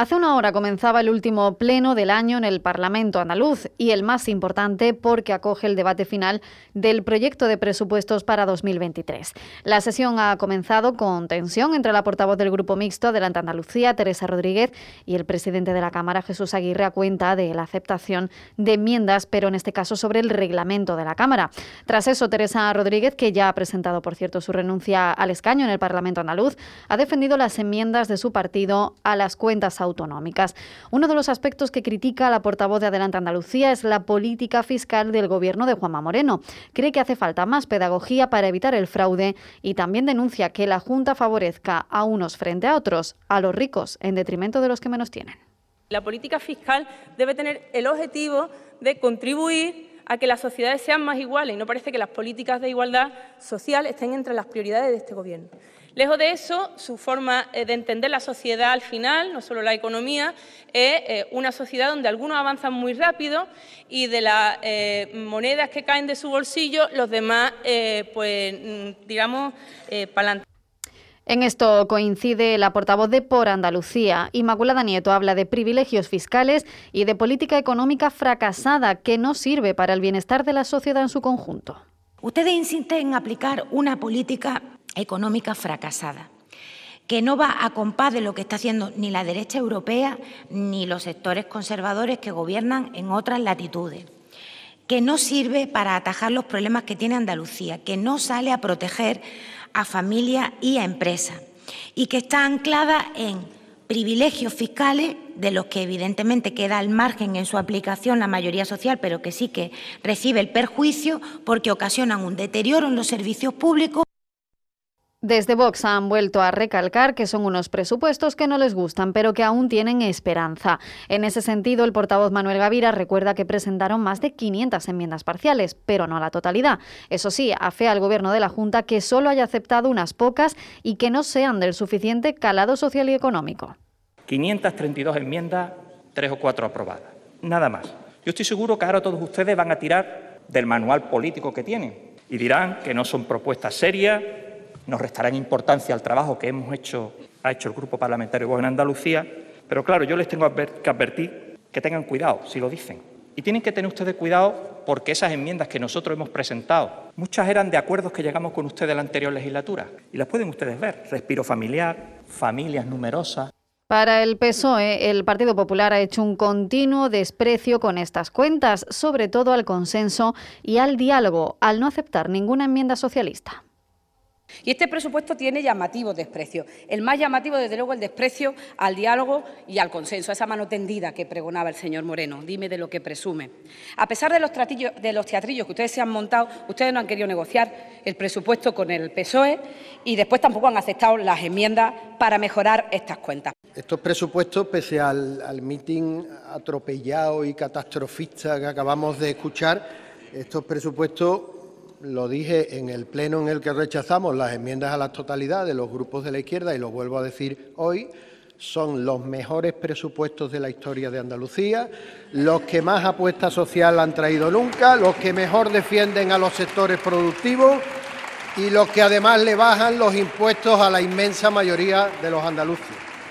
Hace una hora comenzaba el último pleno del año en el Parlamento andaluz y el más importante porque acoge el debate final del proyecto de presupuestos para 2023. La sesión ha comenzado con tensión entre la portavoz del Grupo Mixto Adelante Andalucía, Teresa Rodríguez, y el presidente de la Cámara, Jesús Aguirre, a cuenta de la aceptación de enmiendas, pero en este caso sobre el reglamento de la Cámara. Tras eso, Teresa Rodríguez, que ya ha presentado, por cierto, su renuncia al escaño en el Parlamento andaluz, ha defendido las enmiendas de su partido a las cuentas autonómicas autonómicas. Uno de los aspectos que critica la portavoz de Adelante Andalucía es la política fiscal del gobierno de Juanma Moreno. Cree que hace falta más pedagogía para evitar el fraude y también denuncia que la Junta favorezca a unos frente a otros, a los ricos, en detrimento de los que menos tienen. La política fiscal debe tener el objetivo de contribuir a que las sociedades sean más iguales y no parece que las políticas de igualdad social estén entre las prioridades de este Gobierno. Lejos de eso, su forma eh, de entender la sociedad al final, no solo la economía, es eh, una sociedad donde algunos avanzan muy rápido y de las eh, monedas que caen de su bolsillo, los demás, pues, mm, digamos, para en esto coincide la portavoz de Por Andalucía. Inmaculada Nieto habla de privilegios fiscales y de política económica fracasada que no sirve para el bienestar de la sociedad en su conjunto. Ustedes insisten en aplicar una política económica fracasada que no va a compás de lo que está haciendo ni la derecha europea ni los sectores conservadores que gobiernan en otras latitudes, que no sirve para atajar los problemas que tiene Andalucía, que no sale a proteger a familias y a empresas y que está anclada en privilegios fiscales de los que evidentemente queda al margen en su aplicación la mayoría social, pero que sí que recibe el perjuicio porque ocasionan un deterioro en los servicios públicos. Desde Vox han vuelto a recalcar que son unos presupuestos que no les gustan, pero que aún tienen esperanza. En ese sentido, el portavoz Manuel Gavira recuerda que presentaron más de 500 enmiendas parciales, pero no la totalidad. Eso sí, afea al Gobierno de la Junta que solo haya aceptado unas pocas y que no sean del suficiente calado social y económico. 532 enmiendas, tres o cuatro aprobadas. Nada más. Yo estoy seguro que ahora todos ustedes van a tirar del manual político que tienen y dirán que no son propuestas serias nos restarán importancia al trabajo que hemos hecho, ha hecho el Grupo Parlamentario Vox en Andalucía, pero claro, yo les tengo que advertir que tengan cuidado si lo dicen. Y tienen que tener ustedes cuidado porque esas enmiendas que nosotros hemos presentado, muchas eran de acuerdos que llegamos con ustedes en la anterior legislatura. Y las pueden ustedes ver. Respiro familiar, familias numerosas. Para el PSOE, el Partido Popular ha hecho un continuo desprecio con estas cuentas, sobre todo al consenso y al diálogo, al no aceptar ninguna enmienda socialista. Y este presupuesto tiene llamativos desprecios. El más llamativo, desde luego, el desprecio al diálogo y al consenso, a esa mano tendida que pregonaba el señor Moreno. Dime de lo que presume. A pesar de los, de los teatrillos que ustedes se han montado, ustedes no han querido negociar el presupuesto con el PSOE y después tampoco han aceptado las enmiendas para mejorar estas cuentas. Estos presupuestos, pese al, al mitin atropellado y catastrofista que acabamos de escuchar, estos presupuestos lo dije en el pleno en el que rechazamos las enmiendas a la totalidad de los grupos de la izquierda y lo vuelvo a decir hoy, son los mejores presupuestos de la historia de Andalucía, los que más apuesta social han traído nunca, los que mejor defienden a los sectores productivos y los que además le bajan los impuestos a la inmensa mayoría de los andaluces.